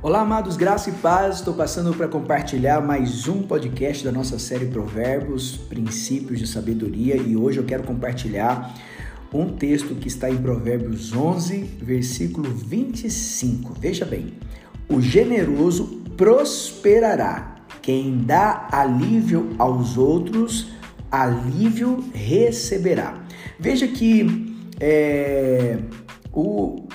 Olá, amados, graça e paz. Estou passando para compartilhar mais um podcast da nossa série Provérbios, Princípios de Sabedoria, e hoje eu quero compartilhar um texto que está em Provérbios 11, versículo 25. Veja bem: O generoso prosperará, quem dá alívio aos outros, alívio receberá. Veja que é, o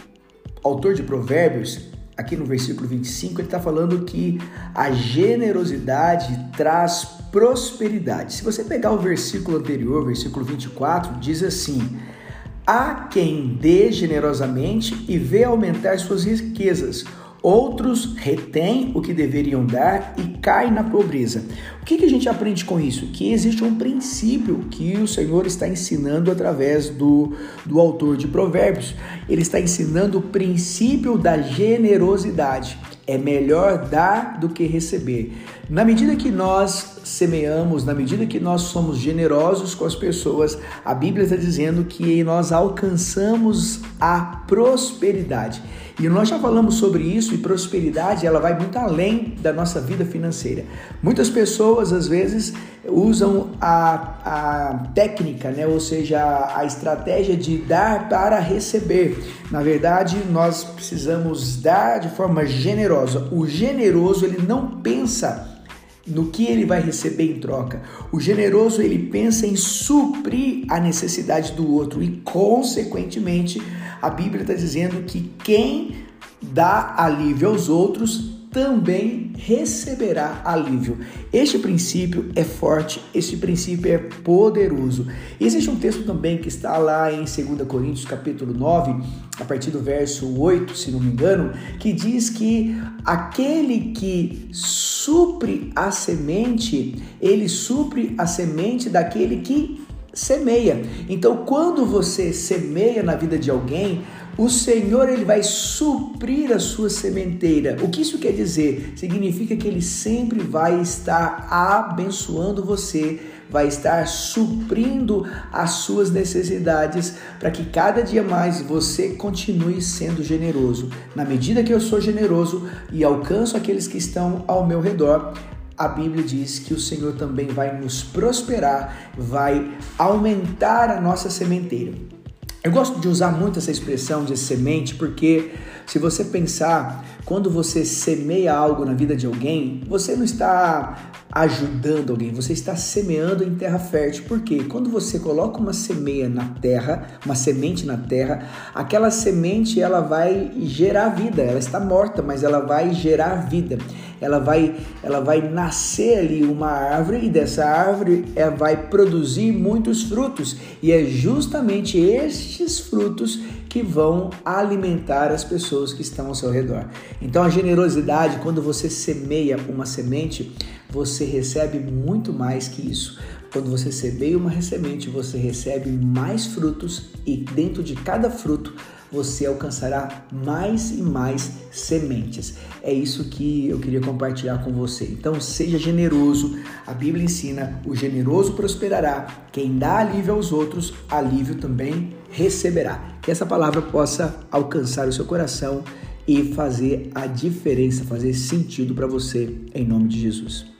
autor de Provérbios aqui no versículo 25, ele está falando que a generosidade traz prosperidade. Se você pegar o versículo anterior, versículo 24, diz assim: Há quem dê generosamente e vê aumentar suas riquezas Outros retêm o que deveriam dar e caem na pobreza. O que, que a gente aprende com isso? Que existe um princípio que o Senhor está ensinando através do, do autor de Provérbios. Ele está ensinando o princípio da generosidade. É melhor dar do que receber. Na medida que nós semeamos, na medida que nós somos generosos com as pessoas, a Bíblia está dizendo que nós alcançamos a prosperidade. E nós já falamos sobre isso e prosperidade, ela vai muito além da nossa vida financeira. Muitas pessoas às vezes usam a, a técnica, né? ou seja, a estratégia de dar para receber. Na verdade, nós precisamos dar de forma generosa. O generoso, ele não pensa no que ele vai receber em troca. O generoso ele pensa em suprir a necessidade do outro e, consequentemente, a Bíblia está dizendo que quem dá alívio aos outros também receberá alívio. Este princípio é forte, este princípio é poderoso. Existe um texto também que está lá em 2 Coríntios capítulo 9, a partir do verso 8, se não me engano, que diz que aquele que supre a semente, ele supre a semente daquele que semeia. Então, quando você semeia na vida de alguém, o Senhor ele vai suprir a sua sementeira. O que isso quer dizer? Significa que ele sempre vai estar abençoando você, vai estar suprindo as suas necessidades para que cada dia mais você continue sendo generoso. Na medida que eu sou generoso e alcanço aqueles que estão ao meu redor, a Bíblia diz que o Senhor também vai nos prosperar, vai aumentar a nossa sementeira. Eu gosto de usar muito essa expressão de semente porque se você pensar, quando você semeia algo na vida de alguém, você não está ajudando alguém, você está semeando em terra fértil. Porque quando você coloca uma semeia na terra, uma semente na terra, aquela semente ela vai gerar vida. Ela está morta, mas ela vai gerar vida. Ela vai, ela vai nascer ali uma árvore e dessa árvore ela vai produzir muitos frutos. E é justamente estes frutos que vão alimentar as pessoas que estão ao seu redor. Então a generosidade, quando você semeia uma semente, você recebe muito mais que isso. Quando você semeia uma semente, você recebe mais frutos e dentro de cada fruto você alcançará mais e mais sementes. É isso que eu queria compartilhar com você. Então, seja generoso. A Bíblia ensina: o generoso prosperará. Quem dá alívio aos outros, alívio também receberá. Que essa palavra possa alcançar o seu coração e fazer a diferença, fazer sentido para você, em nome de Jesus.